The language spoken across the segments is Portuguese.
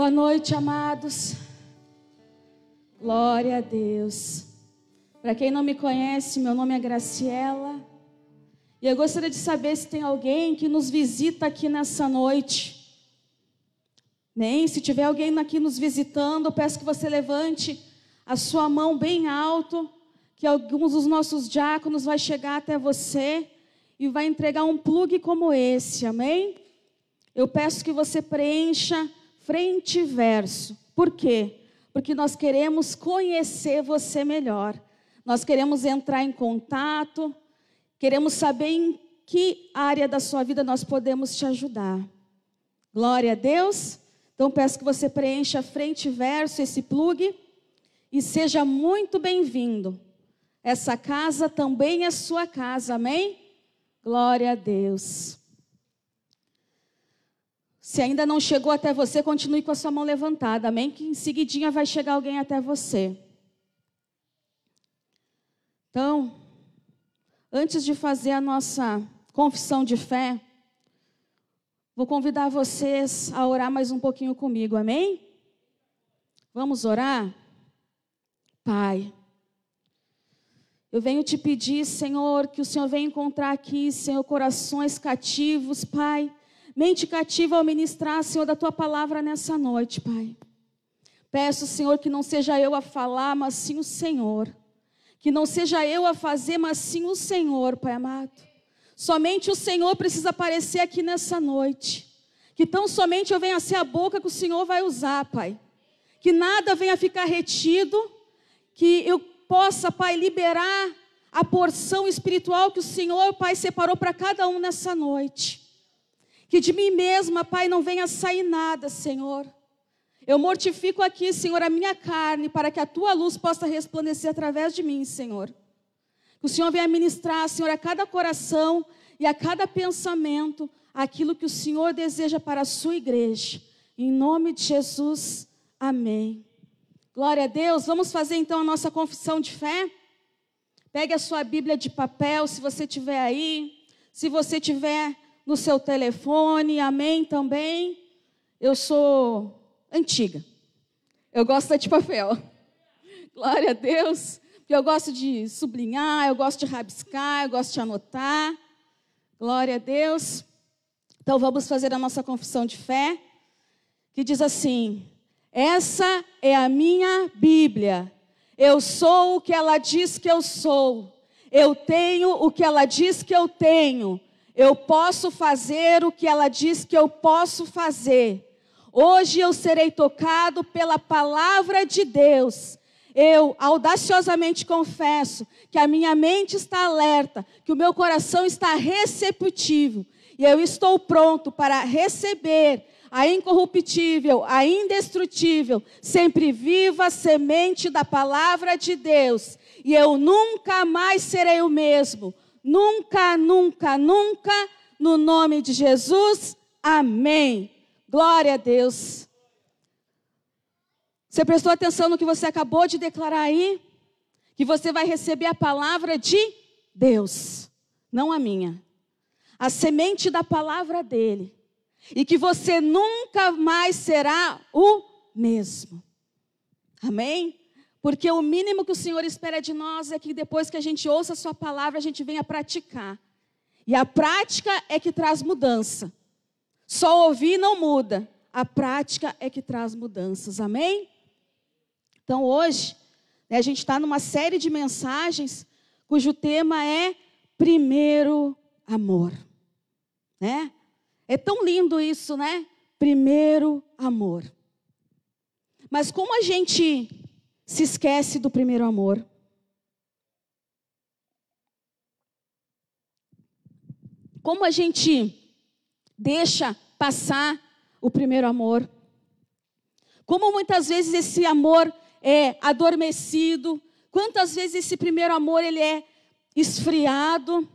Boa noite, amados. Glória a Deus. Para quem não me conhece, meu nome é Graciela. E eu gostaria de saber se tem alguém que nos visita aqui nessa noite. Nem se tiver alguém aqui nos visitando, eu peço que você levante a sua mão bem alto, que alguns dos nossos diáconos vai chegar até você e vai entregar um plugue como esse. Amém? Eu peço que você preencha frente e verso. Por quê? Porque nós queremos conhecer você melhor. Nós queremos entrar em contato, queremos saber em que área da sua vida nós podemos te ajudar. Glória a Deus. Então peço que você preencha frente e verso esse plugue e seja muito bem-vindo. Essa casa também é sua casa, amém? Glória a Deus. Se ainda não chegou até você, continue com a sua mão levantada, amém? Que em seguidinha vai chegar alguém até você. Então, antes de fazer a nossa confissão de fé, vou convidar vocês a orar mais um pouquinho comigo, amém? Vamos orar? Pai, eu venho te pedir, Senhor, que o Senhor venha encontrar aqui, Senhor, corações cativos, Pai mente cativa ao ministrar, Senhor, da tua palavra nessa noite, Pai. Peço, Senhor, que não seja eu a falar, mas sim o Senhor. Que não seja eu a fazer, mas sim o Senhor, Pai amado. Somente o Senhor precisa aparecer aqui nessa noite. Que tão somente eu venha a ser a boca que o Senhor vai usar, Pai. Que nada venha ficar retido. Que eu possa, Pai, liberar a porção espiritual que o Senhor, Pai, separou para cada um nessa noite. Que de mim mesma, Pai, não venha sair nada, Senhor. Eu mortifico aqui, Senhor, a minha carne, para que a tua luz possa resplandecer através de mim, Senhor. Que o Senhor venha ministrar, Senhor, a cada coração e a cada pensamento aquilo que o Senhor deseja para a sua igreja. Em nome de Jesus, amém. Glória a Deus. Vamos fazer então a nossa confissão de fé. Pegue a sua Bíblia de papel, se você tiver aí. Se você tiver no seu telefone, amém também. Eu sou antiga. Eu gosto de papel. Glória a Deus. Eu gosto de sublinhar, eu gosto de rabiscar, eu gosto de anotar. Glória a Deus. Então vamos fazer a nossa confissão de fé, que diz assim: Essa é a minha Bíblia. Eu sou o que ela diz que eu sou. Eu tenho o que ela diz que eu tenho. Eu posso fazer o que ela diz que eu posso fazer. Hoje eu serei tocado pela palavra de Deus. Eu audaciosamente confesso que a minha mente está alerta, que o meu coração está receptivo e eu estou pronto para receber a incorruptível, a indestrutível, sempre viva semente da palavra de Deus. E eu nunca mais serei o mesmo Nunca, nunca, nunca, no nome de Jesus. Amém. Glória a Deus. Você prestou atenção no que você acabou de declarar aí? Que você vai receber a palavra de Deus, não a minha. A semente da palavra dele. E que você nunca mais será o mesmo. Amém? Porque o mínimo que o Senhor espera de nós é que depois que a gente ouça a Sua palavra, a gente venha praticar. E a prática é que traz mudança. Só ouvir não muda. A prática é que traz mudanças. Amém? Então hoje, né, a gente está numa série de mensagens cujo tema é primeiro amor. Né? É tão lindo isso, né? Primeiro amor. Mas como a gente se esquece do primeiro amor. Como a gente deixa passar o primeiro amor? Como muitas vezes esse amor é adormecido? Quantas vezes esse primeiro amor ele é esfriado?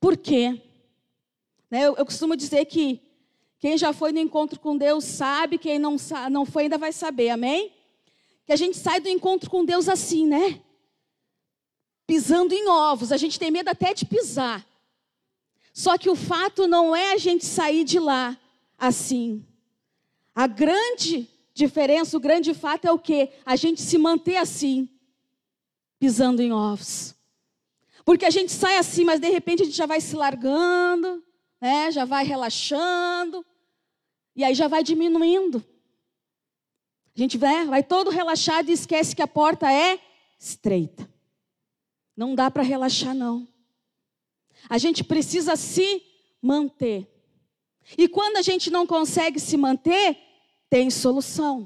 Por quê? Né, eu, eu costumo dizer que quem já foi no encontro com Deus sabe, quem não, não foi ainda vai saber, amém? Que a gente sai do encontro com Deus assim, né? Pisando em ovos, a gente tem medo até de pisar. Só que o fato não é a gente sair de lá assim. A grande diferença, o grande fato é o que? A gente se manter assim, pisando em ovos. Porque a gente sai assim, mas de repente a gente já vai se largando, né? já vai relaxando, e aí já vai diminuindo. A gente vai, vai todo relaxado e esquece que a porta é estreita. Não dá para relaxar, não. A gente precisa se manter. E quando a gente não consegue se manter, tem solução.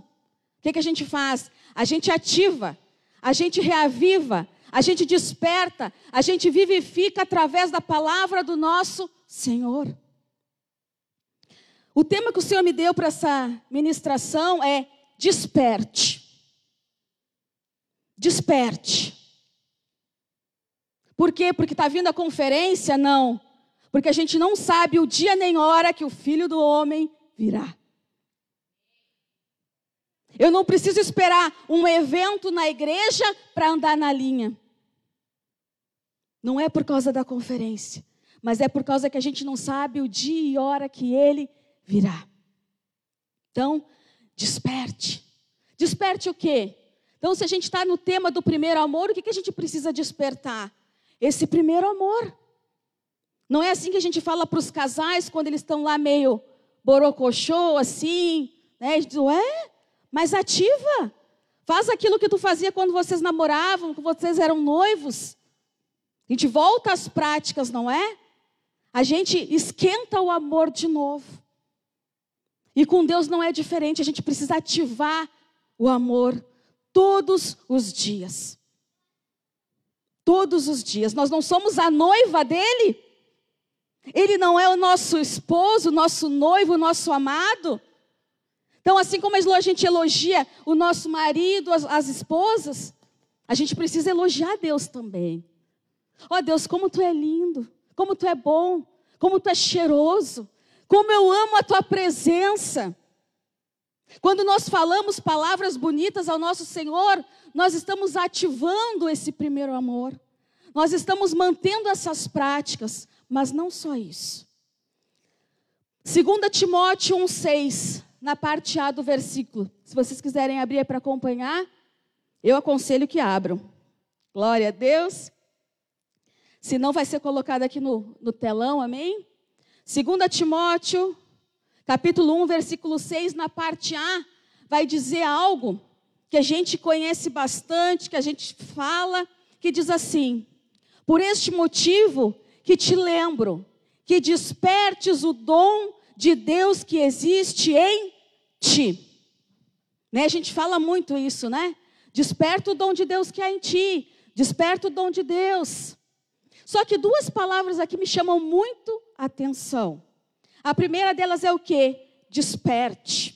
O que, que a gente faz? A gente ativa, a gente reaviva, a gente desperta, a gente vivifica através da palavra do nosso Senhor. O tema que o Senhor me deu para essa ministração é desperte. Desperte. Por quê? Porque está vindo a conferência? Não. Porque a gente não sabe o dia nem hora que o filho do homem virá. Eu não preciso esperar um evento na igreja para andar na linha. Não é por causa da conferência, mas é por causa que a gente não sabe o dia e hora que ele virá. Então, desperte. Desperte o quê? Então, se a gente está no tema do primeiro amor, o que, que a gente precisa despertar? Esse primeiro amor. Não é assim que a gente fala para os casais quando eles estão lá meio borocochô, assim, né? A gente diz, ué, mas ativa. Faz aquilo que tu fazia quando vocês namoravam, quando vocês eram noivos. A gente volta às práticas, não é? A gente esquenta o amor de novo. E com Deus não é diferente, a gente precisa ativar o amor todos os dias. Todos os dias. Nós não somos a noiva dele. Ele não é o nosso esposo, nosso noivo, nosso amado. Então, assim como a gente elogia o nosso marido, as, as esposas, a gente precisa elogiar Deus também. Ó oh, Deus, como tu é lindo, como tu é bom, como tu é cheiroso, como eu amo a tua presença. Quando nós falamos palavras bonitas ao nosso Senhor, nós estamos ativando esse primeiro amor. Nós estamos mantendo essas práticas, mas não só isso. 2 Timóteo 1,6 na parte A do versículo. Se vocês quiserem abrir para acompanhar, eu aconselho que abram. Glória a Deus. Se não, vai ser colocado aqui no, no telão, amém? 2 Timóteo, capítulo 1, versículo 6, na parte A, vai dizer algo que a gente conhece bastante, que a gente fala, que diz assim: Por este motivo que te lembro, que despertes o dom de Deus que existe em ti. Né? A gente fala muito isso, né? Desperta o dom de Deus que há em ti. Desperta o dom de Deus. Só que duas palavras aqui me chamam muito atenção. A primeira delas é o que? Desperte.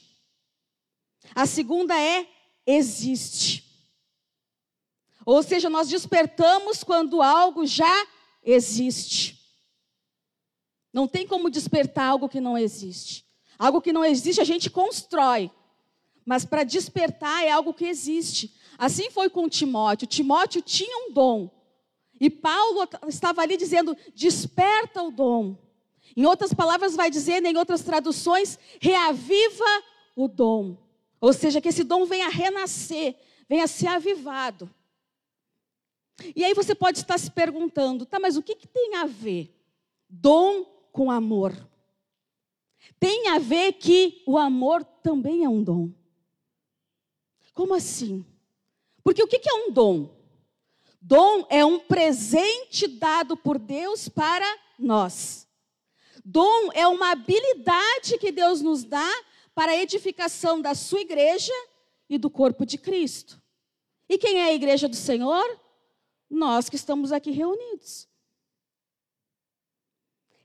A segunda é existe. Ou seja, nós despertamos quando algo já existe. Não tem como despertar algo que não existe. Algo que não existe a gente constrói. Mas para despertar é algo que existe. Assim foi com Timóteo. Timóteo tinha um dom. E Paulo estava ali dizendo: desperta o dom. Em outras palavras, vai dizer, em outras traduções, reaviva o dom. Ou seja, que esse dom venha renascer, venha ser avivado. E aí você pode estar se perguntando, tá, mas o que, que tem a ver dom com amor. Tem a ver que o amor também é um dom. Como assim? Porque o que é um dom? Dom é um presente dado por Deus para nós. Dom é uma habilidade que Deus nos dá para a edificação da sua igreja e do corpo de Cristo. E quem é a igreja do Senhor? Nós que estamos aqui reunidos.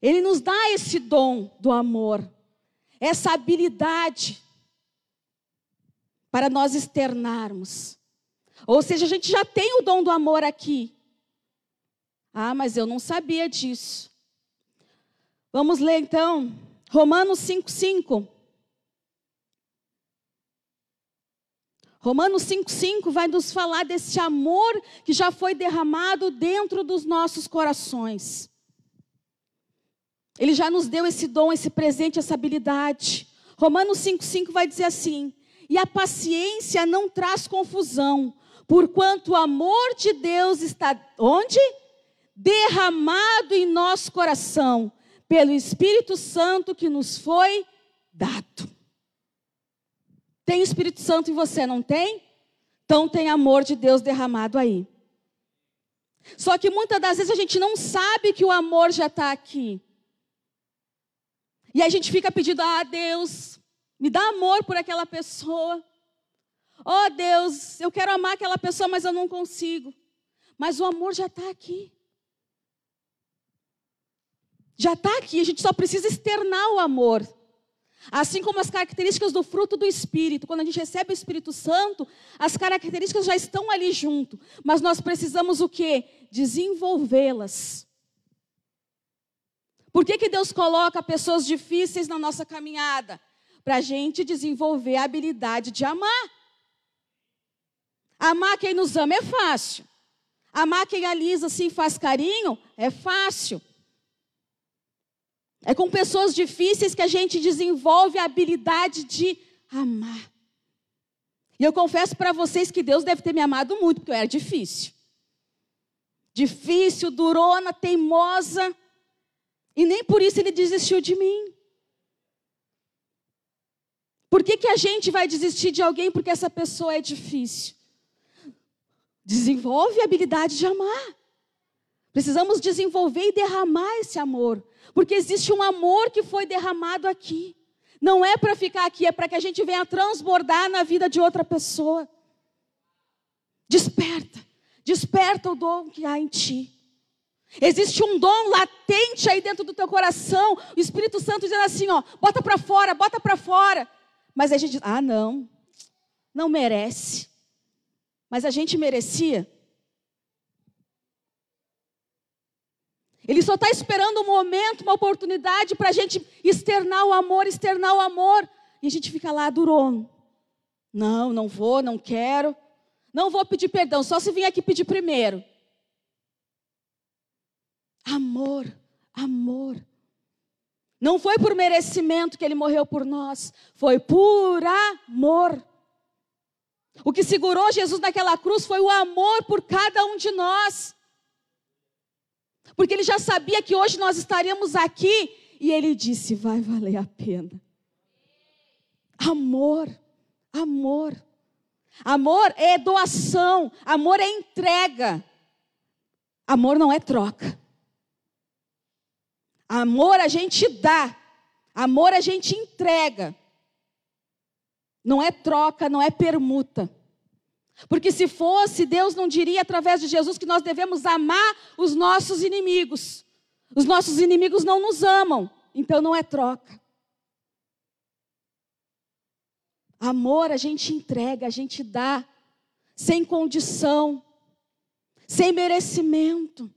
Ele nos dá esse dom do amor, essa habilidade para nós externarmos. Ou seja, a gente já tem o dom do amor aqui. Ah, mas eu não sabia disso. Vamos ler então, Romanos 5,5. Romanos 5,5 vai nos falar desse amor que já foi derramado dentro dos nossos corações. Ele já nos deu esse dom, esse presente, essa habilidade. Romanos 5,5 vai dizer assim: E a paciência não traz confusão, porquanto o amor de Deus está onde? Derramado em nosso coração, pelo Espírito Santo que nos foi dado. Tem Espírito Santo em você, não tem? Então tem amor de Deus derramado aí. Só que muitas das vezes a gente não sabe que o amor já está aqui. E a gente fica pedindo, ah, Deus, me dá amor por aquela pessoa. Oh, Deus, eu quero amar aquela pessoa, mas eu não consigo. Mas o amor já está aqui. Já está aqui, a gente só precisa externar o amor. Assim como as características do fruto do Espírito, quando a gente recebe o Espírito Santo, as características já estão ali junto, mas nós precisamos o quê? Desenvolvê-las. Por que, que Deus coloca pessoas difíceis na nossa caminhada? Para a gente desenvolver a habilidade de amar. Amar quem nos ama é fácil. Amar quem alisa assim faz carinho é fácil. É com pessoas difíceis que a gente desenvolve a habilidade de amar. E eu confesso para vocês que Deus deve ter me amado muito, porque eu era difícil. Difícil, durona, teimosa. E nem por isso ele desistiu de mim. Por que, que a gente vai desistir de alguém porque essa pessoa é difícil? Desenvolve a habilidade de amar. Precisamos desenvolver e derramar esse amor. Porque existe um amor que foi derramado aqui. Não é para ficar aqui, é para que a gente venha transbordar na vida de outra pessoa. Desperta, desperta o dom que há em ti. Existe um dom latente aí dentro do teu coração. O Espírito Santo dizendo assim, ó, bota para fora, bota para fora. Mas a gente ah, não, não merece. Mas a gente merecia. Ele só está esperando um momento, uma oportunidade para a gente externar o amor, externar o amor. E a gente fica lá durão. Não, não vou, não quero. Não vou pedir perdão, só se vir aqui pedir primeiro. Amor, amor. Não foi por merecimento que ele morreu por nós, foi por amor. O que segurou Jesus naquela cruz foi o amor por cada um de nós. Porque ele já sabia que hoje nós estaríamos aqui e ele disse: vai valer a pena. Amor, amor. Amor é doação, amor é entrega. Amor não é troca. Amor a gente dá, amor a gente entrega. Não é troca, não é permuta. Porque se fosse, Deus não diria através de Jesus que nós devemos amar os nossos inimigos. Os nossos inimigos não nos amam, então não é troca. Amor a gente entrega, a gente dá, sem condição, sem merecimento.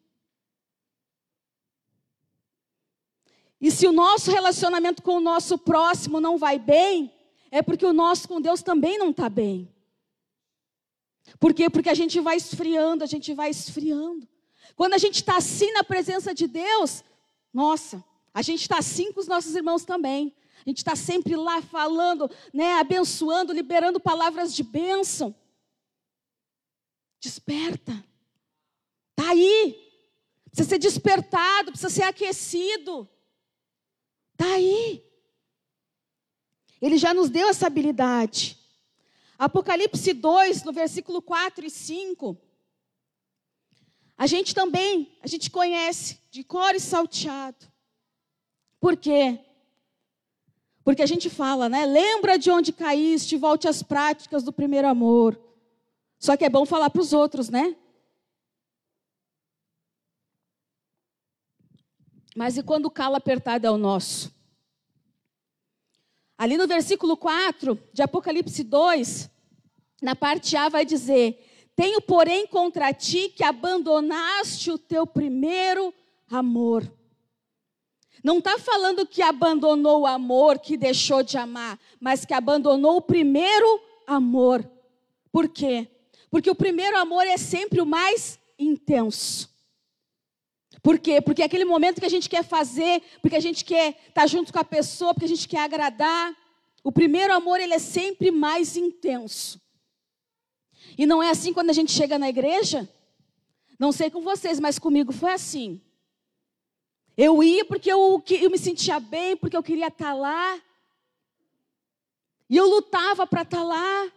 E se o nosso relacionamento com o nosso próximo não vai bem, é porque o nosso com Deus também não está bem. Por quê? Porque a gente vai esfriando, a gente vai esfriando. Quando a gente está assim na presença de Deus, nossa, a gente está assim com os nossos irmãos também. A gente está sempre lá falando, né, abençoando, liberando palavras de bênção. Desperta. Está aí. Precisa ser despertado, precisa ser aquecido. Está aí. Ele já nos deu essa habilidade. Apocalipse 2, no versículo 4 e 5. A gente também, a gente conhece de cor e salteado. Por quê? Porque a gente fala, né? Lembra de onde caíste, volte às práticas do primeiro amor. Só que é bom falar para os outros, né? Mas e quando o calo apertado é o nosso? Ali no versículo 4 de Apocalipse 2, na parte A vai dizer: Tenho, porém, contra ti que abandonaste o teu primeiro amor. Não está falando que abandonou o amor, que deixou de amar, mas que abandonou o primeiro amor. Por quê? Porque o primeiro amor é sempre o mais intenso. Por quê? Porque é aquele momento que a gente quer fazer, porque a gente quer estar junto com a pessoa, porque a gente quer agradar. O primeiro amor, ele é sempre mais intenso. E não é assim quando a gente chega na igreja? Não sei com vocês, mas comigo foi assim. Eu ia porque eu, eu me sentia bem, porque eu queria estar lá. E eu lutava para estar lá.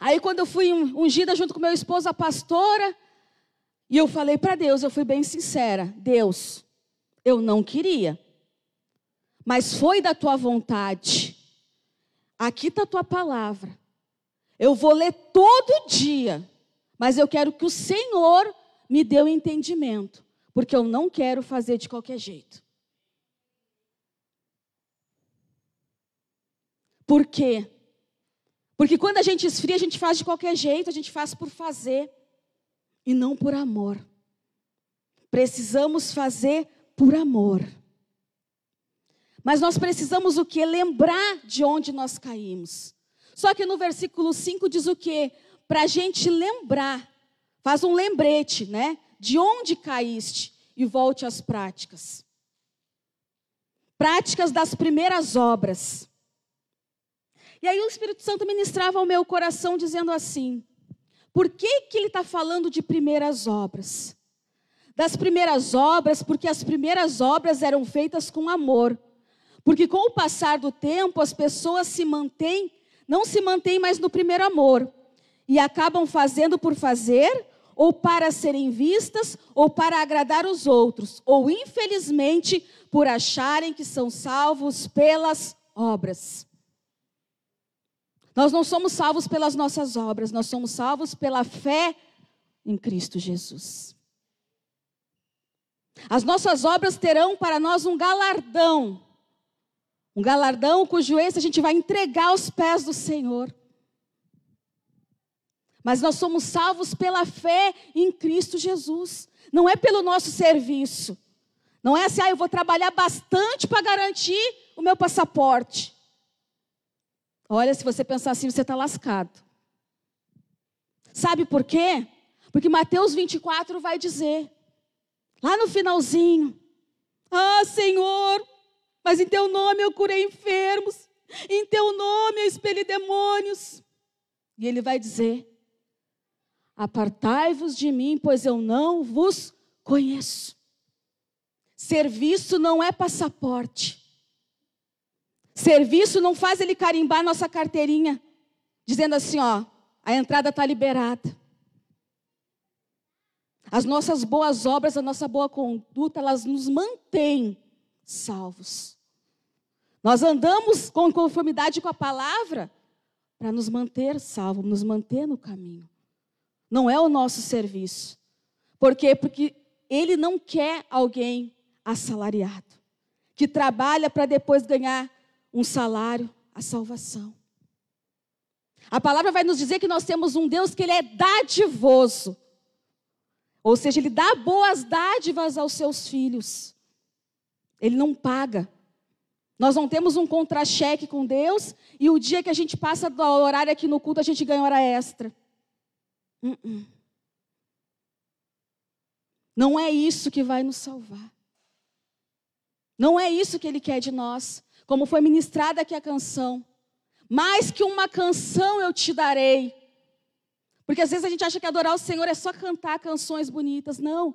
Aí quando eu fui ungida junto com meu esposo, a pastora, e eu falei para Deus, eu fui bem sincera, Deus, eu não queria. Mas foi da tua vontade. Aqui está a tua palavra. Eu vou ler todo dia, mas eu quero que o Senhor me dê o entendimento, porque eu não quero fazer de qualquer jeito. Por quê? Porque quando a gente esfria, a gente faz de qualquer jeito, a gente faz por fazer e não por amor. Precisamos fazer por amor. Mas nós precisamos o que? Lembrar de onde nós caímos. Só que no versículo 5 diz o quê? Para a gente lembrar, faz um lembrete, né? De onde caíste e volte às práticas. Práticas das primeiras obras. E aí o Espírito Santo ministrava ao meu coração dizendo assim: por que, que ele está falando de primeiras obras? Das primeiras obras, porque as primeiras obras eram feitas com amor. Porque com o passar do tempo, as pessoas se mantêm, não se mantêm mais no primeiro amor. E acabam fazendo por fazer, ou para serem vistas, ou para agradar os outros, ou infelizmente por acharem que são salvos pelas obras. Nós não somos salvos pelas nossas obras, nós somos salvos pela fé em Cristo Jesus. As nossas obras terão para nós um galardão, um galardão cujo esse a gente vai entregar aos pés do Senhor. Mas nós somos salvos pela fé em Cristo Jesus, não é pelo nosso serviço. Não é assim, ah, eu vou trabalhar bastante para garantir o meu passaporte. Olha, se você pensar assim, você está lascado. Sabe por quê? Porque Mateus 24 vai dizer, lá no finalzinho: Ah, Senhor, mas em teu nome eu curei enfermos, em teu nome eu expeli demônios. E ele vai dizer: Apartai-vos de mim, pois eu não vos conheço. Serviço não é passaporte. Serviço não faz ele carimbar nossa carteirinha, dizendo assim, ó, a entrada está liberada. As nossas boas obras, a nossa boa conduta, elas nos mantêm salvos. Nós andamos com conformidade com a palavra para nos manter salvos, nos manter no caminho. Não é o nosso serviço. Por quê? Porque ele não quer alguém assalariado, que trabalha para depois ganhar um salário, a salvação. A palavra vai nos dizer que nós temos um Deus que ele é dadivoso. Ou seja, ele dá boas dádivas aos seus filhos. Ele não paga. Nós não temos um contra-cheque com Deus e o dia que a gente passa do horário aqui no culto, a gente ganha hora extra. Uh -uh. Não é isso que vai nos salvar. Não é isso que Ele quer de nós como foi ministrada aqui a canção. Mais que uma canção eu te darei. Porque às vezes a gente acha que adorar o Senhor é só cantar canções bonitas. Não.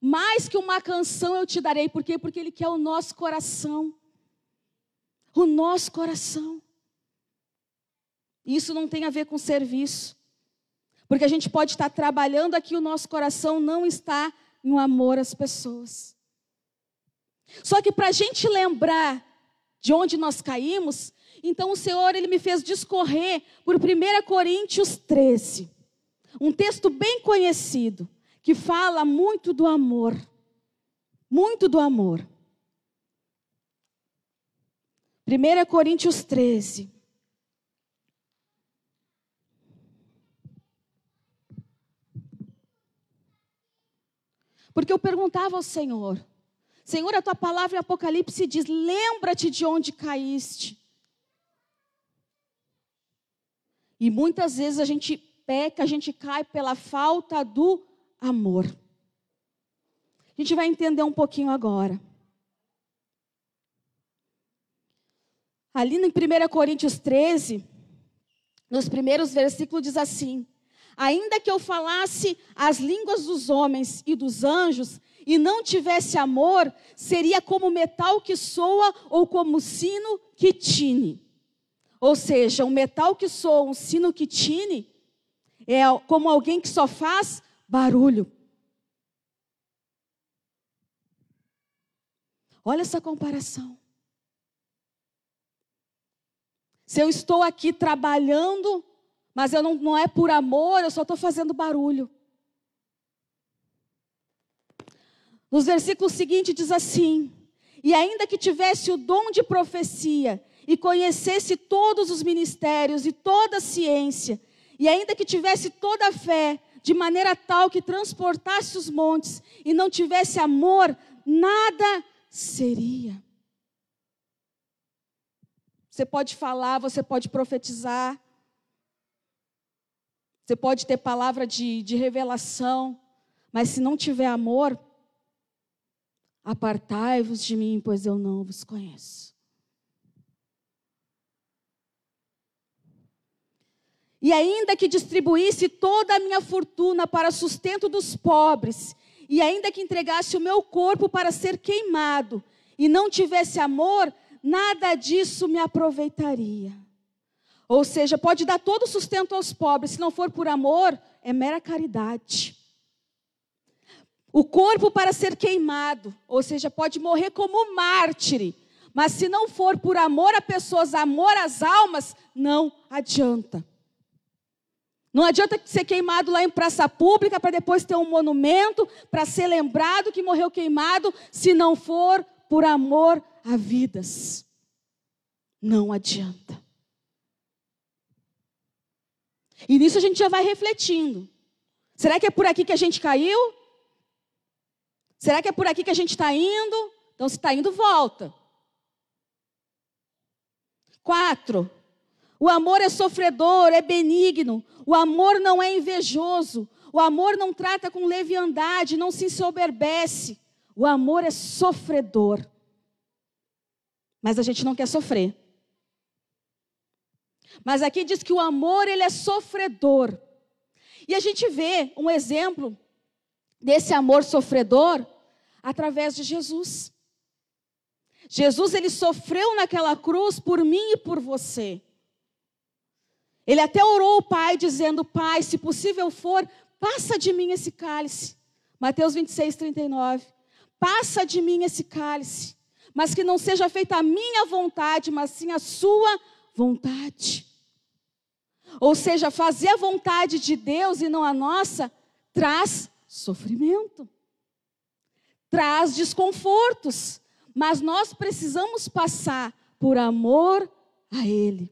Mais que uma canção eu te darei. Por quê? Porque Ele quer o nosso coração. O nosso coração. Isso não tem a ver com serviço. Porque a gente pode estar trabalhando aqui, o nosso coração não está no amor às pessoas. Só que para a gente lembrar de onde nós caímos, então o Senhor ele me fez discorrer por 1 Coríntios 13, um texto bem conhecido, que fala muito do amor. Muito do amor. 1 Coríntios 13. Porque eu perguntava ao Senhor, Senhor, a tua palavra em Apocalipse diz: lembra-te de onde caíste. E muitas vezes a gente peca, a gente cai pela falta do amor. A gente vai entender um pouquinho agora. Ali em 1 Coríntios 13, nos primeiros versículos diz assim: Ainda que eu falasse as línguas dos homens e dos anjos e não tivesse amor, seria como metal que soa ou como sino que tine. Ou seja, um metal que soa, um sino que tine, é como alguém que só faz barulho. Olha essa comparação. Se eu estou aqui trabalhando, mas eu não, não é por amor, eu só estou fazendo barulho. Nos versículos seguintes diz assim: E ainda que tivesse o dom de profecia, e conhecesse todos os ministérios e toda a ciência, e ainda que tivesse toda a fé, de maneira tal que transportasse os montes, e não tivesse amor, nada seria. Você pode falar, você pode profetizar, você pode ter palavra de, de revelação, mas se não tiver amor, apartai-vos de mim, pois eu não vos conheço. E ainda que distribuísse toda a minha fortuna para sustento dos pobres, e ainda que entregasse o meu corpo para ser queimado, e não tivesse amor, nada disso me aproveitaria. Ou seja, pode dar todo o sustento aos pobres, se não for por amor, é mera caridade. O corpo para ser queimado, ou seja, pode morrer como mártire, mas se não for por amor a pessoas, amor às almas, não adianta. Não adianta ser queimado lá em praça pública para depois ter um monumento para ser lembrado que morreu queimado, se não for por amor a vidas. Não adianta. E nisso a gente já vai refletindo. Será que é por aqui que a gente caiu? Será que é por aqui que a gente está indo? Então, se está indo, volta. Quatro. O amor é sofredor, é benigno. O amor não é invejoso. O amor não trata com leviandade, não se soberbece. O amor é sofredor. Mas a gente não quer sofrer. Mas aqui diz que o amor ele é sofredor. E a gente vê um exemplo desse amor sofredor através de Jesus. Jesus ele sofreu naquela cruz por mim e por você. Ele até orou ao Pai dizendo: "Pai, se possível for, passa de mim esse cálice." Mateus 26, 39. Passa de mim esse cálice, mas que não seja feita a minha vontade, mas sim a sua vontade. Ou seja, fazer a vontade de Deus e não a nossa traz sofrimento, traz desconfortos, mas nós precisamos passar por amor a Ele.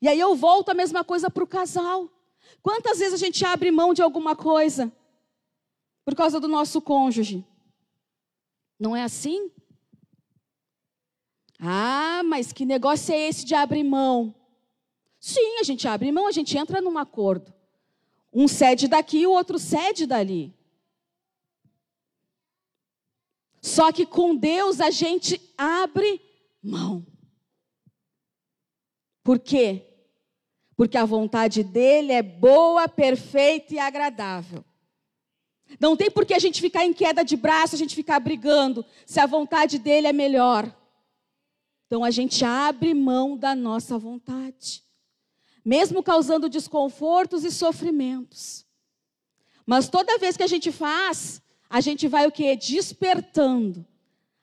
E aí eu volto a mesma coisa para o casal. Quantas vezes a gente abre mão de alguma coisa por causa do nosso cônjuge? Não é assim? Ah, mas que negócio é esse de abrir mão? Sim, a gente abre mão, a gente entra num acordo. Um cede daqui, o outro cede dali. Só que com Deus a gente abre mão. Por quê? Porque a vontade dele é boa, perfeita e agradável. Não tem por que a gente ficar em queda de braço, a gente ficar brigando, se a vontade dele é melhor. Então a gente abre mão da nossa vontade, mesmo causando desconfortos e sofrimentos. Mas toda vez que a gente faz, a gente vai o que? Despertando.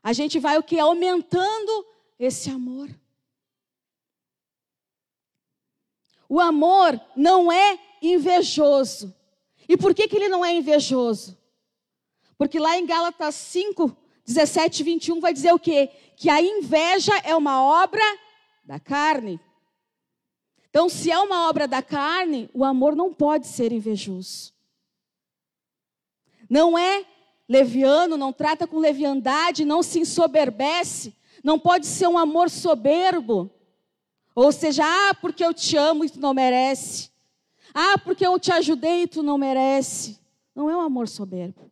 A gente vai o que? Aumentando esse amor. O amor não é invejoso. E por que, que ele não é invejoso? Porque lá em Gálatas 5, 17 e 21 vai dizer o quê? Que a inveja é uma obra da carne. Então, se é uma obra da carne, o amor não pode ser invejoso. Não é leviano, não trata com leviandade, não se ensoberbece, não pode ser um amor soberbo. Ou seja, ah, porque eu te amo e tu não merece. Ah, porque eu te ajudei e tu não merece. Não é um amor soberbo.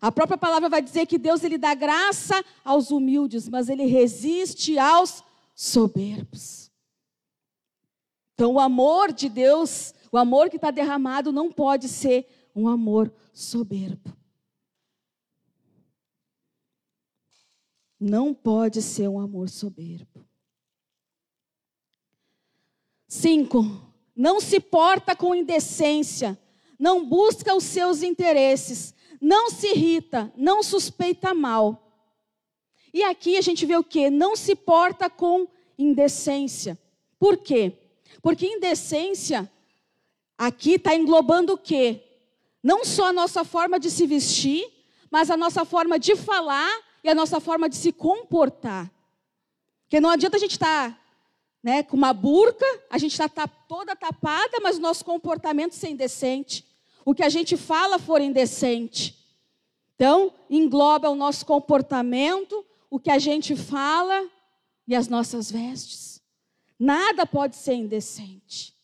A própria palavra vai dizer que Deus ele dá graça aos humildes, mas ele resiste aos soberbos. Então, o amor de Deus, o amor que está derramado, não pode ser um amor soberbo. Não pode ser um amor soberbo. Cinco, não se porta com indecência, não busca os seus interesses, não se irrita, não suspeita mal. E aqui a gente vê o que? Não se porta com indecência. Por quê? Porque indecência aqui está englobando o quê? Não só a nossa forma de se vestir, mas a nossa forma de falar e a nossa forma de se comportar. Porque não adianta a gente estar tá, né, com uma burca, a gente está toda tapada, mas o nosso comportamento ser indecente. O que a gente fala for indecente. Então, engloba o nosso comportamento, o que a gente fala e as nossas vestes. Nada pode ser indecente.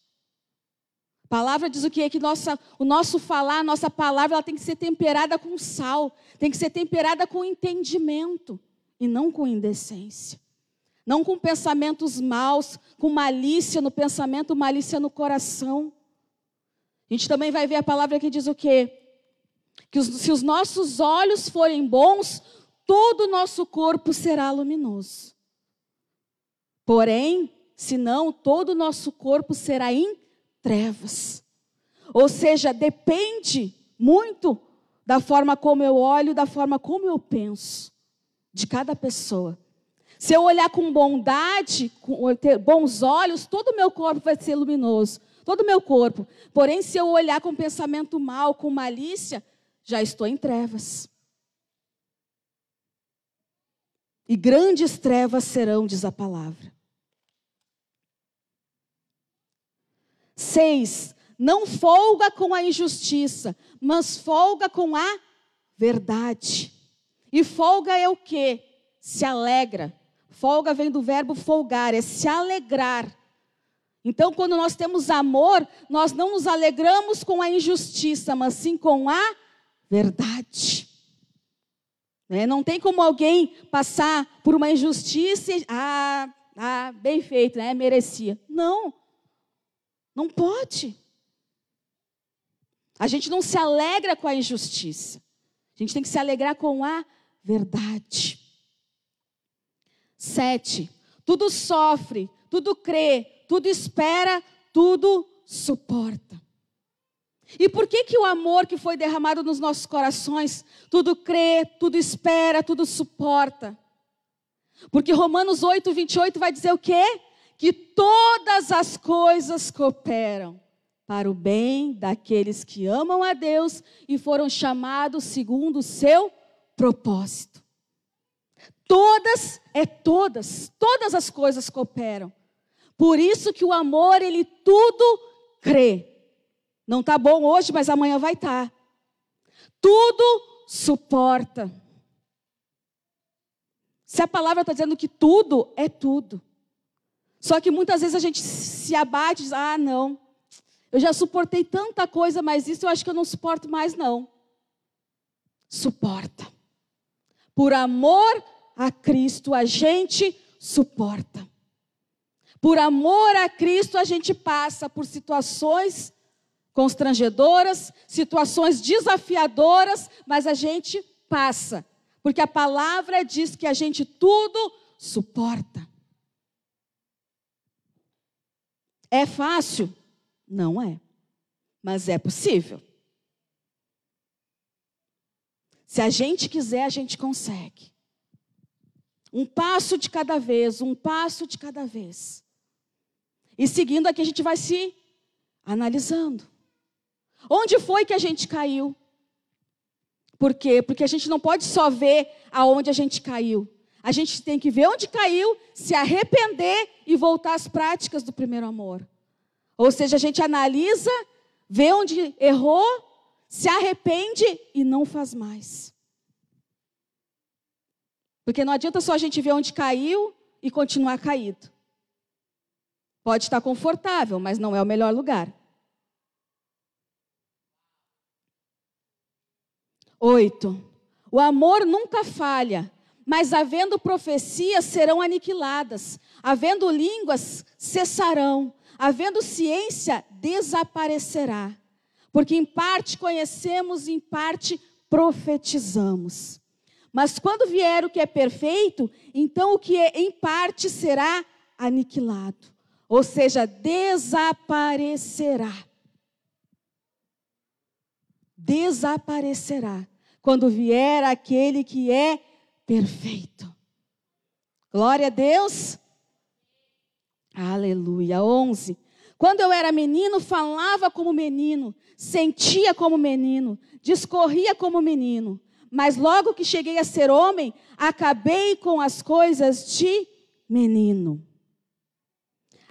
Palavra diz o quê? Que nossa, o nosso falar, a nossa palavra, ela tem que ser temperada com sal tem que ser temperada com entendimento e não com indecência. Não com pensamentos maus, com malícia no pensamento, malícia no coração. A gente também vai ver a palavra que diz o quê? Que os, se os nossos olhos forem bons, todo o nosso corpo será luminoso. Porém, se não, todo o nosso corpo será em trevas. Ou seja, depende muito da forma como eu olho, da forma como eu penso, de cada pessoa. Se eu olhar com bondade, com ter bons olhos, todo o meu corpo vai ser luminoso, todo o meu corpo. Porém, se eu olhar com pensamento mal, com malícia, já estou em trevas. E grandes trevas serão, diz a palavra. Seis, não folga com a injustiça, mas folga com a verdade. E folga é o que? Se alegra. Folga vem do verbo folgar, é se alegrar. Então, quando nós temos amor, nós não nos alegramos com a injustiça, mas sim com a verdade. Né? Não tem como alguém passar por uma injustiça e. Ah, ah bem feito, né? merecia. Não. Não pode. A gente não se alegra com a injustiça. A gente tem que se alegrar com a verdade. Sete, tudo sofre, tudo crê, tudo espera, tudo suporta. E por que que o amor que foi derramado nos nossos corações, tudo crê, tudo espera, tudo suporta? Porque Romanos 8, 28 vai dizer o quê? Que todas as coisas cooperam para o bem daqueles que amam a Deus e foram chamados segundo o seu propósito. Todas, é todas, todas as coisas cooperam. Por isso que o amor, ele tudo crê. Não está bom hoje, mas amanhã vai estar. Tá. Tudo suporta. Se a palavra está dizendo que tudo é tudo. Só que muitas vezes a gente se abate e diz: ah, não, eu já suportei tanta coisa, mas isso eu acho que eu não suporto mais, não. Suporta. Por amor a Cristo, a gente suporta. Por amor a Cristo, a gente passa por situações constrangedoras, situações desafiadoras, mas a gente passa. Porque a palavra diz que a gente tudo suporta. É fácil? Não é. Mas é possível. Se a gente quiser, a gente consegue. Um passo de cada vez, um passo de cada vez. E seguindo aqui, a gente vai se analisando. Onde foi que a gente caiu? Por quê? Porque a gente não pode só ver aonde a gente caiu. A gente tem que ver onde caiu, se arrepender e voltar às práticas do primeiro amor. Ou seja, a gente analisa, vê onde errou, se arrepende e não faz mais. Porque não adianta só a gente ver onde caiu e continuar caído. Pode estar confortável, mas não é o melhor lugar. Oito. O amor nunca falha, mas havendo profecias serão aniquiladas, havendo línguas cessarão, havendo ciência desaparecerá. Porque em parte conhecemos, em parte profetizamos. Mas quando vier o que é perfeito, então o que é em parte será aniquilado, ou seja, desaparecerá. Desaparecerá quando vier aquele que é perfeito. Glória a Deus. Aleluia. 11. Quando eu era menino, falava como menino, sentia como menino, discorria como menino. Mas logo que cheguei a ser homem, acabei com as coisas de menino.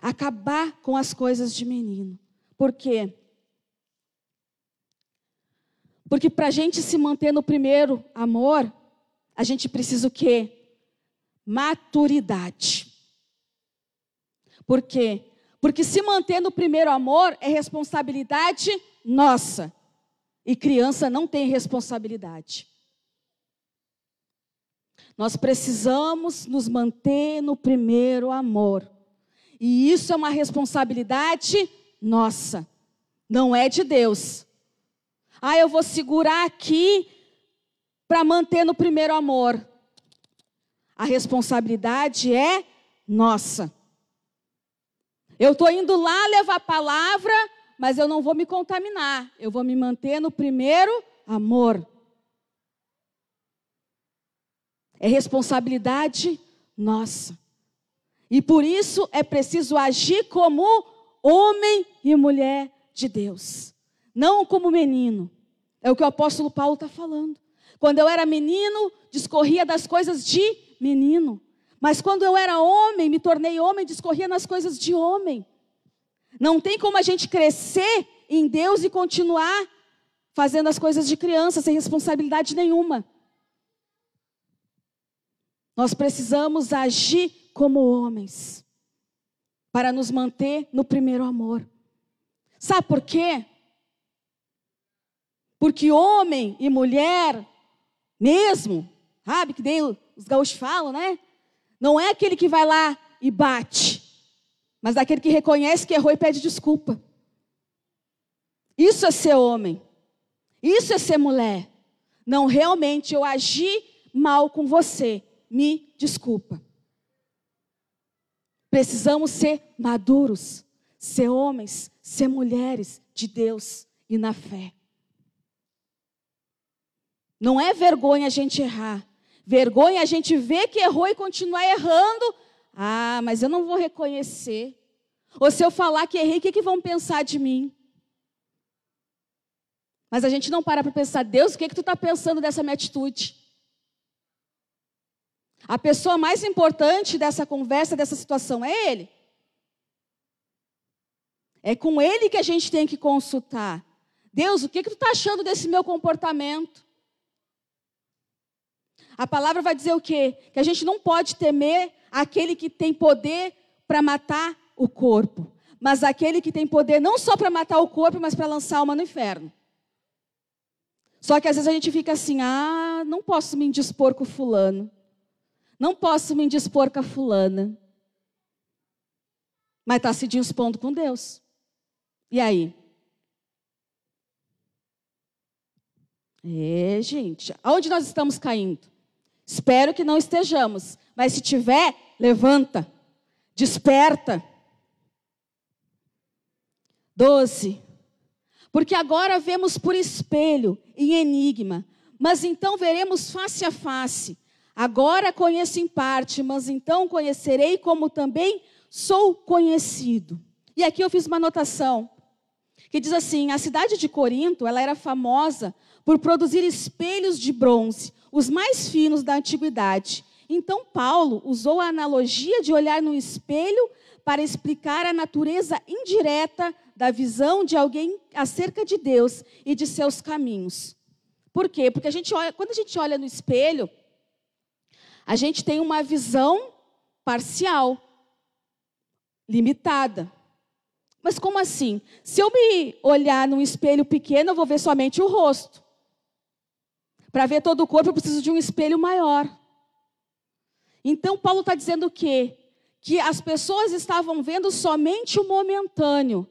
Acabar com as coisas de menino. Por quê? Porque para a gente se manter no primeiro amor, a gente precisa o quê? Maturidade. Por quê? Porque se manter no primeiro amor é responsabilidade nossa. E criança não tem responsabilidade. Nós precisamos nos manter no primeiro amor. E isso é uma responsabilidade nossa, não é de Deus. Ah, eu vou segurar aqui para manter no primeiro amor. A responsabilidade é nossa. Eu estou indo lá levar a palavra, mas eu não vou me contaminar. Eu vou me manter no primeiro amor. É responsabilidade nossa. E por isso é preciso agir como homem e mulher de Deus, não como menino. É o que o apóstolo Paulo está falando. Quando eu era menino, discorria das coisas de menino. Mas quando eu era homem, me tornei homem, discorria nas coisas de homem. Não tem como a gente crescer em Deus e continuar fazendo as coisas de criança sem responsabilidade nenhuma. Nós precisamos agir como homens para nos manter no primeiro amor. Sabe por quê? Porque homem e mulher, mesmo, sabe que nem os gaúchos falam, né? Não é aquele que vai lá e bate, mas aquele que reconhece que errou e pede desculpa. Isso é ser homem. Isso é ser mulher. Não realmente eu agi mal com você. Me desculpa. Precisamos ser maduros, ser homens, ser mulheres de Deus e na fé. Não é vergonha a gente errar, Vergonha a gente ver que errou e continuar errando. Ah, mas eu não vou reconhecer. Ou se eu falar que errei, o que, que vão pensar de mim? Mas a gente não para para pensar, Deus, o que, que tu está pensando dessa minha atitude? A pessoa mais importante dessa conversa, dessa situação, é Ele. É com Ele que a gente tem que consultar. Deus, o que, que tu está achando desse meu comportamento? A palavra vai dizer o quê? Que a gente não pode temer aquele que tem poder para matar o corpo, mas aquele que tem poder não só para matar o corpo, mas para lançar a alma no inferno. Só que às vezes a gente fica assim: ah, não posso me indispor com fulano. Não posso me indispor com a fulana. Mas está se dispondo com Deus. E aí? É, gente, aonde nós estamos caindo? Espero que não estejamos, mas se tiver, levanta, desperta. 12. Porque agora vemos por espelho, em enigma, mas então veremos face a face. Agora conheço em parte, mas então conhecerei como também sou conhecido. E aqui eu fiz uma anotação que diz assim: a cidade de Corinto, ela era famosa por produzir espelhos de bronze, os mais finos da antiguidade. Então, Paulo usou a analogia de olhar no espelho para explicar a natureza indireta da visão de alguém acerca de Deus e de seus caminhos. Por quê? Porque a gente olha, quando a gente olha no espelho, a gente tem uma visão parcial, limitada. Mas como assim? Se eu me olhar num espelho pequeno, eu vou ver somente o rosto. Para ver todo o corpo, eu preciso de um espelho maior. Então, Paulo está dizendo o quê? Que as pessoas estavam vendo somente o momentâneo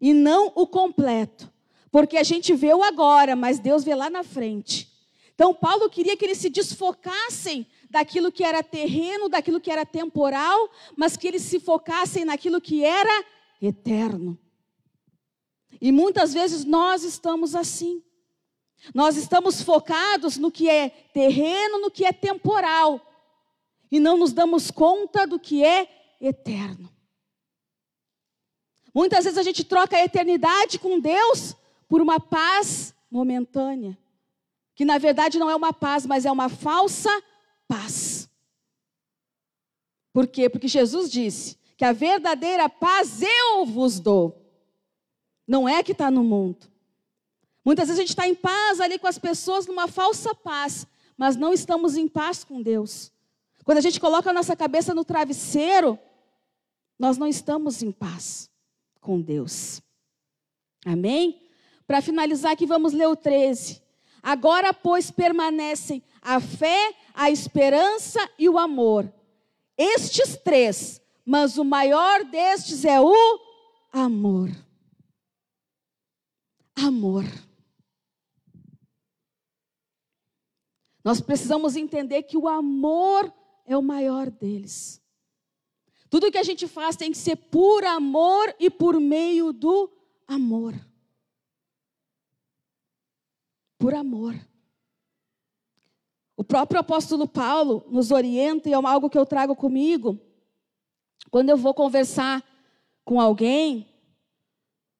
e não o completo. Porque a gente vê o agora, mas Deus vê lá na frente. Então, Paulo queria que eles se desfocassem daquilo que era terreno, daquilo que era temporal, mas que eles se focassem naquilo que era eterno. E muitas vezes nós estamos assim. Nós estamos focados no que é terreno, no que é temporal, e não nos damos conta do que é eterno. Muitas vezes a gente troca a eternidade com Deus por uma paz momentânea, que na verdade não é uma paz, mas é uma falsa paz. Por quê? Porque Jesus disse que a verdadeira paz eu vos dou. Não é que está no mundo. Muitas vezes a gente está em paz ali com as pessoas numa falsa paz, mas não estamos em paz com Deus. Quando a gente coloca a nossa cabeça no travesseiro, nós não estamos em paz com Deus. Amém? Para finalizar aqui, vamos ler o 13. Agora, pois, permanecem a fé, a esperança e o amor. Estes três, mas o maior destes é o amor. Amor. Nós precisamos entender que o amor é o maior deles. Tudo que a gente faz tem que ser por amor e por meio do amor. Por amor. O próprio apóstolo Paulo nos orienta, e é algo que eu trago comigo, quando eu vou conversar com alguém,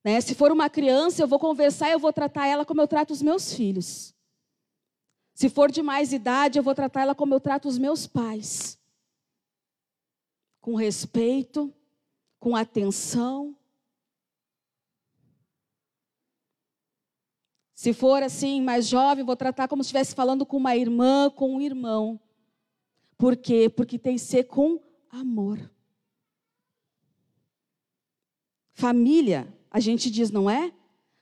né, se for uma criança, eu vou conversar, eu vou tratar ela como eu trato os meus filhos. Se for de mais idade, eu vou tratar ela como eu trato os meus pais. Com respeito, com atenção, Se for assim, mais jovem, vou tratar como se estivesse falando com uma irmã, com um irmão. Por quê? Porque tem que ser com amor. Família, a gente diz, não é?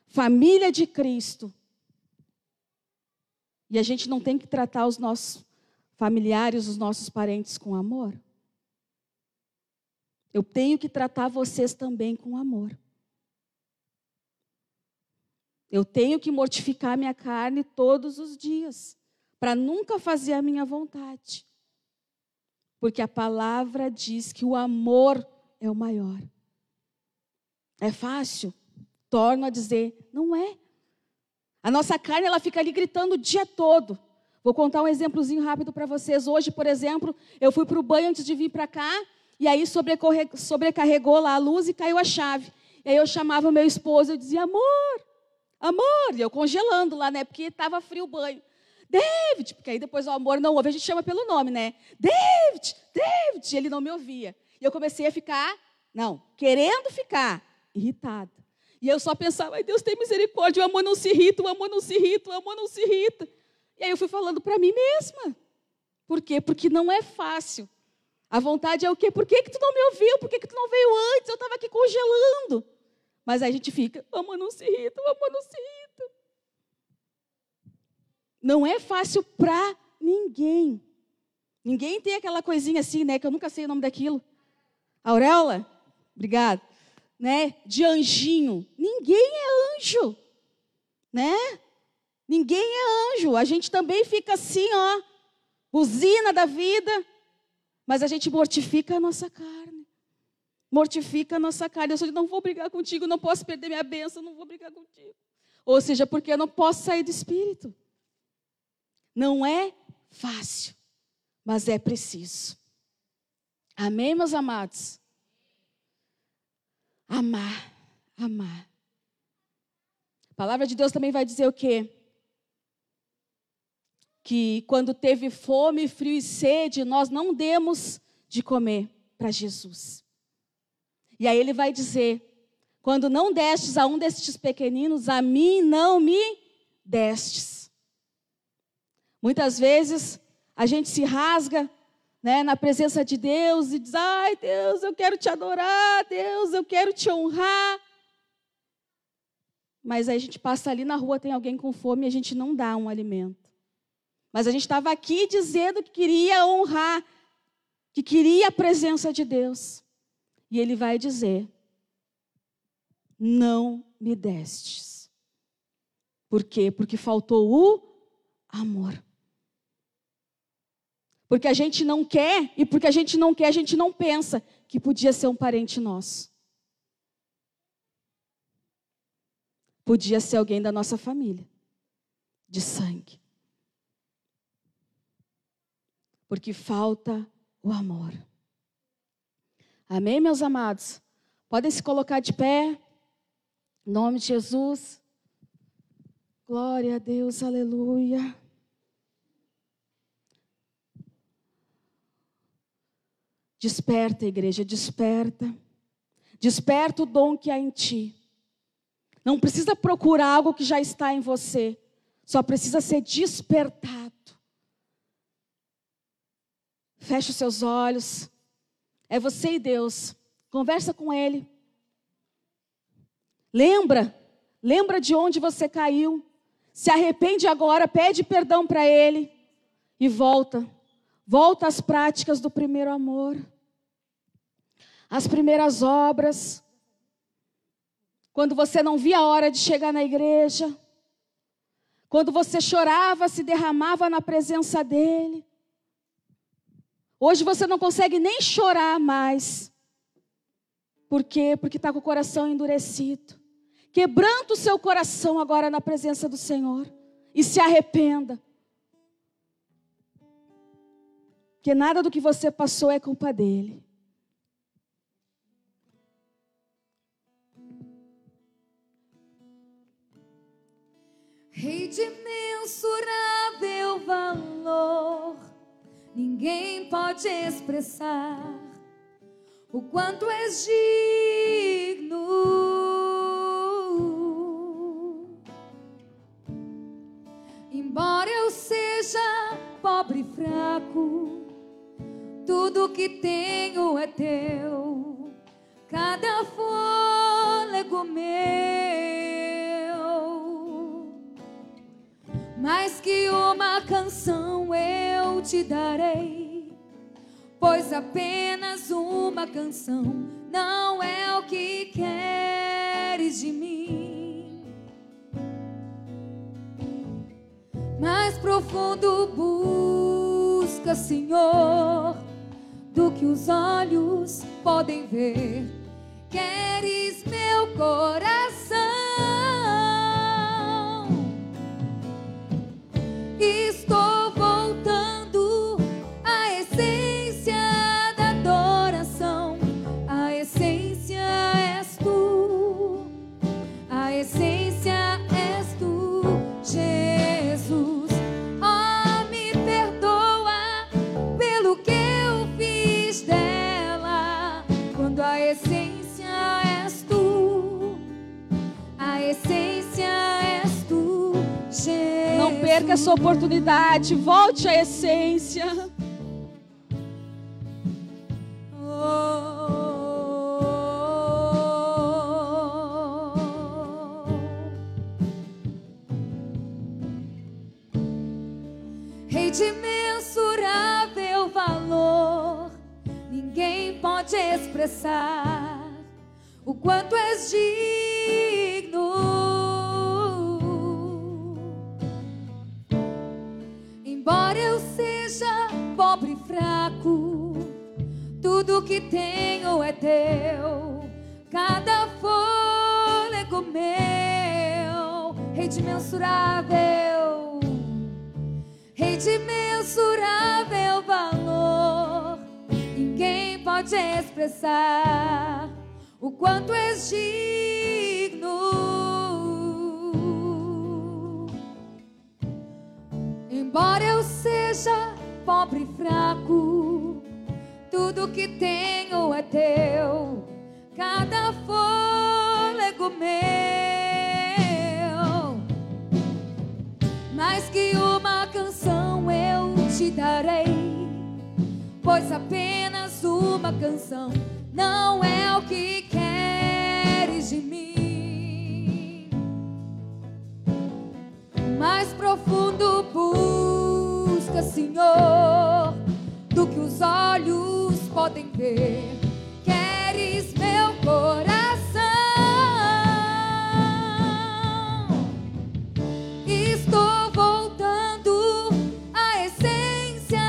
Família de Cristo. E a gente não tem que tratar os nossos familiares, os nossos parentes com amor? Eu tenho que tratar vocês também com amor. Eu tenho que mortificar minha carne todos os dias, para nunca fazer a minha vontade. Porque a palavra diz que o amor é o maior. É fácil? Torno a dizer, não é. A nossa carne ela fica ali gritando o dia todo. Vou contar um exemplozinho rápido para vocês. Hoje, por exemplo, eu fui para o banho antes de vir para cá, e aí sobrecarregou lá a luz e caiu a chave. E aí eu chamava o meu esposo e dizia, amor, Amor, e eu congelando lá, né? Porque estava frio o banho. David, porque aí depois o amor não ouve, a gente chama pelo nome, né? David, David, ele não me ouvia. E eu comecei a ficar, não, querendo ficar, irritada. E eu só pensava, ai Deus tem misericórdia, o amor não se irrita, o amor não se irrita, o amor não se irrita. E aí eu fui falando para mim mesma. Por quê? Porque não é fácil. A vontade é o quê? Por que, que tu não me ouviu? Por que, que tu não veio antes? Eu estava aqui congelando. Mas aí a gente fica, o amor não se irrita, o amor não se irrita. Não é fácil para ninguém. Ninguém tem aquela coisinha assim, né? Que eu nunca sei o nome daquilo. Auréola? Obrigada. Né? De anjinho. Ninguém é anjo. Né? Ninguém é anjo. A gente também fica assim, ó. Usina da vida. Mas a gente mortifica a nossa carne mortifica a nossa carne. Eu só não vou brigar contigo, não posso perder minha bênção, não vou brigar contigo. Ou seja, porque eu não posso sair do espírito. Não é fácil, mas é preciso. Amém, meus amados? Amar, amar. A palavra de Deus também vai dizer o quê? Que quando teve fome, frio e sede, nós não demos de comer para Jesus. E aí ele vai dizer: Quando não destes a um destes pequeninos, a mim não me destes. Muitas vezes a gente se rasga né, na presença de Deus e diz: Ai, Deus, eu quero te adorar, Deus, eu quero te honrar. Mas aí a gente passa ali na rua, tem alguém com fome e a gente não dá um alimento. Mas a gente estava aqui dizendo que queria honrar, que queria a presença de Deus. E ele vai dizer: Não me destes. Por quê? Porque faltou o amor. Porque a gente não quer, e porque a gente não quer, a gente não pensa que podia ser um parente nosso. Podia ser alguém da nossa família, de sangue. Porque falta o amor. Amém, meus amados? Podem se colocar de pé. Em nome de Jesus. Glória a Deus, aleluia. Desperta, igreja, desperta. Desperta o dom que há em ti. Não precisa procurar algo que já está em você, só precisa ser despertado. Feche os seus olhos. É você e Deus. Conversa com Ele. Lembra, lembra de onde você caiu. Se arrepende agora, pede perdão para Ele e volta. Volta às práticas do primeiro amor, às primeiras obras. Quando você não via a hora de chegar na igreja, quando você chorava, se derramava na presença dEle. Hoje você não consegue nem chorar mais. Por quê? Porque está com o coração endurecido. Quebrando o seu coração agora na presença do Senhor. E se arrependa. Porque nada do que você passou é culpa dele. Rei de imensurável valor, ninguém pode expressar o quanto és digno. Embora eu seja pobre e fraco, tudo que tenho é teu, cada fôlego meu. Mais que uma canção eu te darei, pois apenas uma canção não é o que queres de mim. Mais profundo busca, Senhor do que os olhos podem ver. Queres meu coração? Essa oportunidade. Volte à essência. Rei de imensurável valor, ninguém pode expressar o quanto és digno. Fraco, tudo que tenho é teu, cada fôlego meu, Rei de imensurável. Rei de imensurável valor, ninguém pode expressar o quanto és digno. Embora eu seja pobre e fraco, tudo que tenho é teu, cada fôlego meu. Mais que uma canção eu te darei, pois apenas uma canção não é o que queres de mim. Mais profundo Senhor, do que os olhos podem ver. Queres meu coração. Estou voltando à essência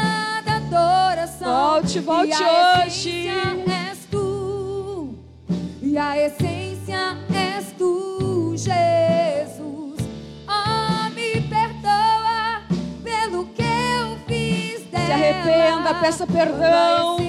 da adoração. Volte, volte E a hoje. essência és tu. E a essência és tu, Jesus. Peça perdão.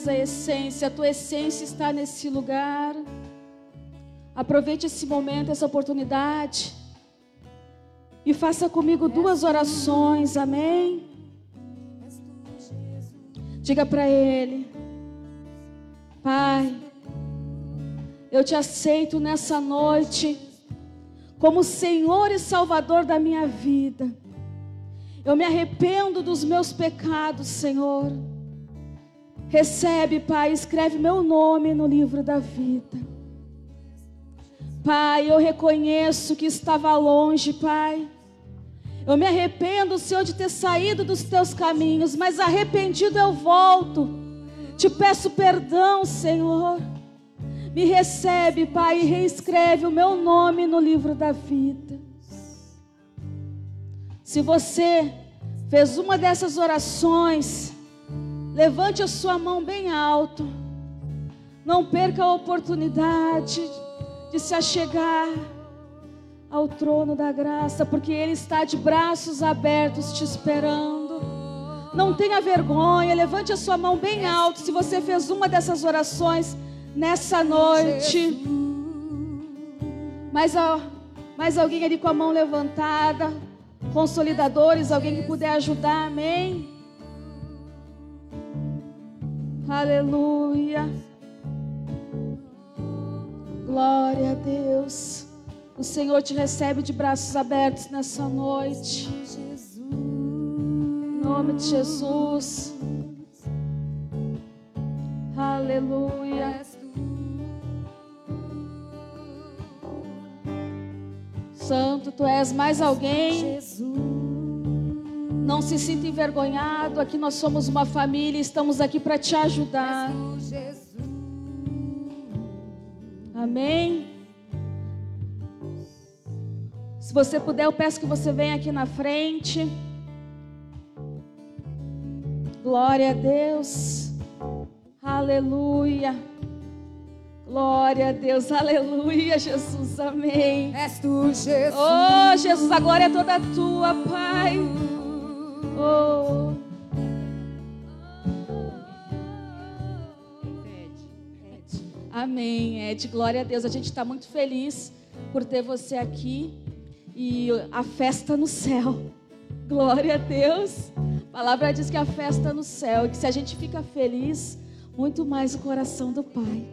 És a essência, a tua essência está nesse lugar. Aproveite esse momento, essa oportunidade. E faça comigo duas orações, amém? Diga para Ele, Pai, eu te aceito nessa noite como Senhor e Salvador da minha vida. Eu me arrependo dos meus pecados, Senhor. Recebe, Pai, escreve meu nome no livro da vida. Pai, eu reconheço que estava longe, Pai. Eu me arrependo, Senhor, de ter saído dos teus caminhos, mas arrependido eu volto. Te peço perdão, Senhor. Me recebe, Pai, e reescreve o meu nome no livro da vida. Se você fez uma dessas orações, levante a sua mão bem alto. Não perca a oportunidade de se achegar ao trono da graça, porque Ele está de braços abertos te esperando. Não tenha vergonha, levante a sua mão bem alto se você fez uma dessas orações nessa noite. Mais, mais alguém ali com a mão levantada, consolidadores, alguém que puder ajudar, amém? Aleluia. Glória a Deus. O Senhor te recebe de braços abertos nessa noite. Em nome de Jesus. Aleluia. Santo, tu és mais alguém. Jesus. Não se sinta envergonhado. Aqui nós somos uma família e estamos aqui para te ajudar. Amém? Se você puder, eu peço que você venha aqui na frente. Glória a Deus. Aleluia. Glória a Deus. Aleluia, Jesus. Amém. És tu, Jesus. Oh, Jesus, a glória é toda tua, Pai. Amém, Ed. Glória a Deus. A gente está muito feliz por ter você aqui. E a festa no céu. Glória a Deus. A palavra diz que a festa no céu. E que se a gente fica feliz, muito mais o coração do Pai.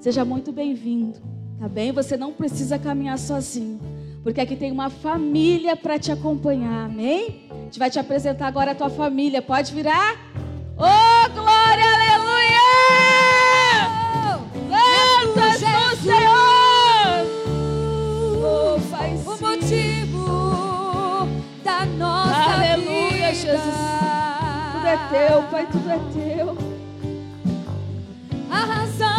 Seja muito bem-vindo. Tá bem? Você não precisa caminhar sozinho. Porque aqui tem uma família para te acompanhar. Amém? A gente vai te apresentar agora a tua família. Pode virar? Oh, glória, aleluia! És tu, Senhor! Oh, Pai, o sim. motivo da nossa Aleluia, vida. Jesus. Tudo é teu, Pai, tudo é teu. A razão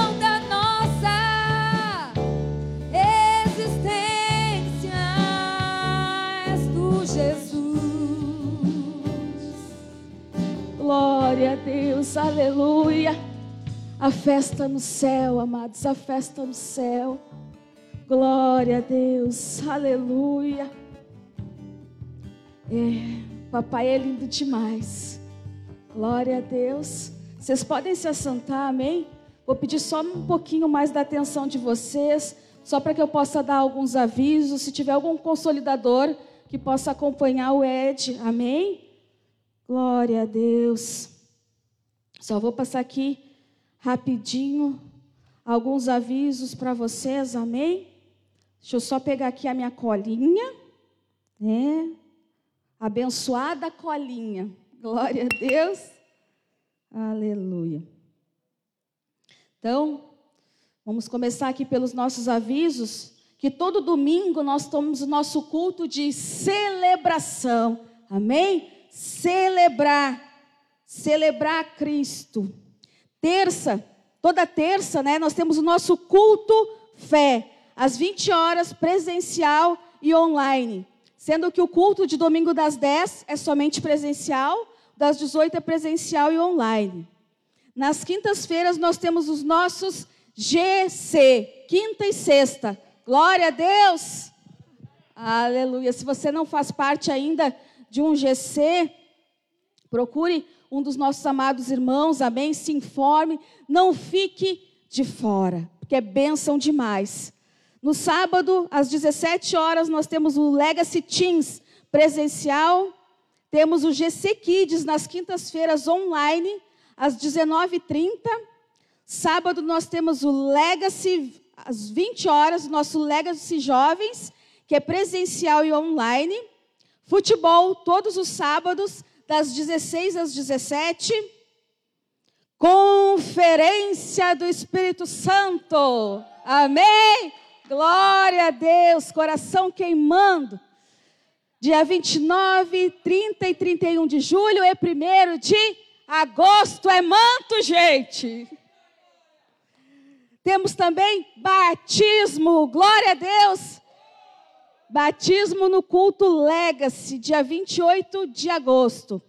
Aleluia. A festa no céu, amados, a festa no céu. Glória a Deus, aleluia. É, papai é lindo demais. Glória a Deus. Vocês podem se assentar, amém? Vou pedir só um pouquinho mais da atenção de vocês. só para que eu possa dar alguns avisos, se tiver algum consolidador que possa acompanhar o Ed. Amém? Glória a Deus. Só vou passar aqui rapidinho alguns avisos para vocês, amém? Deixa eu só pegar aqui a minha colinha, né? Abençoada colinha. Glória a Deus. Aleluia. Então, vamos começar aqui pelos nossos avisos, que todo domingo nós temos o nosso culto de celebração. Amém? Celebrar celebrar Cristo. Terça, toda terça, né, nós temos o nosso culto fé, às 20 horas, presencial e online. Sendo que o culto de domingo das 10 é somente presencial, das 18 é presencial e online. Nas quintas-feiras nós temos os nossos GC, quinta e sexta. Glória a Deus! Aleluia. Se você não faz parte ainda de um GC, procure um dos nossos amados irmãos, amém? Se informe, não fique de fora, porque é bênção demais. No sábado, às 17 horas, nós temos o Legacy Teams presencial, temos o GC Kids nas quintas-feiras online, às 19h30. Sábado, nós temos o Legacy, às 20 horas, o nosso Legacy Jovens, que é presencial e online. Futebol, todos os sábados, das 16 às 17. Conferência do Espírito Santo. Amém? Glória a Deus, coração queimando. Dia 29, 30 e 31 de julho e 1 de agosto é manto, gente. Temos também batismo, glória a Deus. Batismo no culto Legacy, dia 28 de agosto.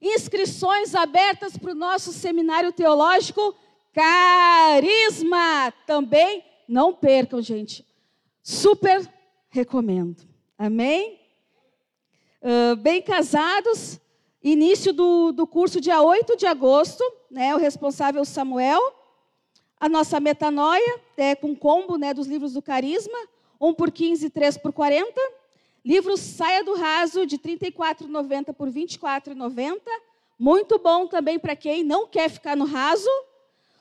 Inscrições abertas para o nosso seminário teológico Carisma. Também não percam, gente. Super recomendo. Amém? Uh, bem casados, início do, do curso dia 8 de agosto, né? O responsável Samuel. A nossa metanoia, é, com combo né, dos livros do Carisma 1 por 15, 3 por 40. Livro Saia do Raso, de R$ 34,90 por R$ 24,90. Muito bom também para quem não quer ficar no raso.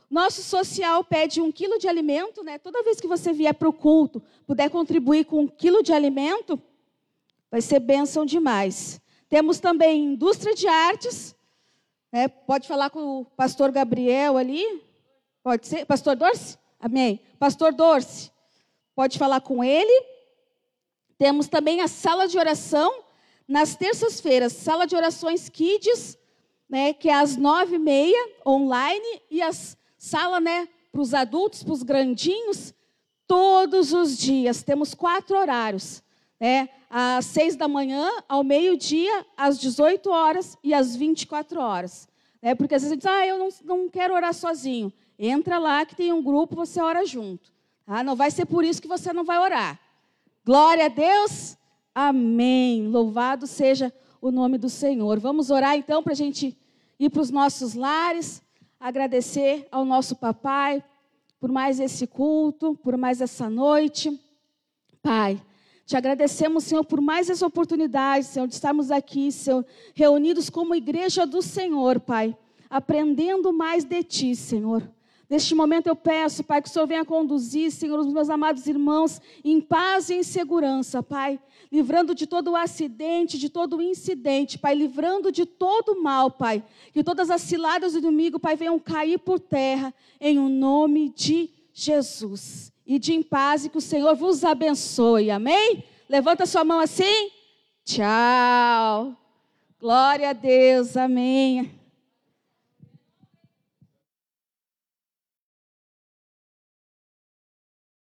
Nosso social pede um quilo de alimento, né? Toda vez que você vier para o culto, puder contribuir com um quilo de alimento, vai ser bênção demais. Temos também indústria de artes. Né? Pode falar com o pastor Gabriel ali? Pode ser? Pastor Dorce? Amém. Pastor Dorce. Pode falar com ele. Temos também a sala de oração nas terças-feiras, sala de orações Kids, né, que é às nove e meia, online, e a sala né, para os adultos, para os grandinhos, todos os dias. Temos quatro horários. Né, às seis da manhã, ao meio-dia, às 18 horas e às 24 horas. Né, porque às vezes a gente diz, ah, eu não, não quero orar sozinho. Entra lá que tem um grupo, você ora junto. Ah, não vai ser por isso que você não vai orar. Glória a Deus. Amém. Louvado seja o nome do Senhor. Vamos orar então para a gente ir para os nossos lares, agradecer ao nosso papai por mais esse culto, por mais essa noite. Pai, te agradecemos, Senhor, por mais essa oportunidade, Senhor, de estarmos aqui, Senhor, reunidos como igreja do Senhor, Pai, aprendendo mais de Ti, Senhor. Neste momento eu peço, Pai, que o Senhor venha conduzir, Senhor, os meus amados irmãos, em paz e em segurança, Pai. Livrando de todo o acidente, de todo incidente, Pai. Livrando de todo o mal, Pai. Que todas as ciladas do inimigo, Pai, venham cair por terra, em o nome de Jesus. E de em paz e que o Senhor vos abençoe. Amém? Levanta sua mão assim. Tchau. Glória a Deus. Amém.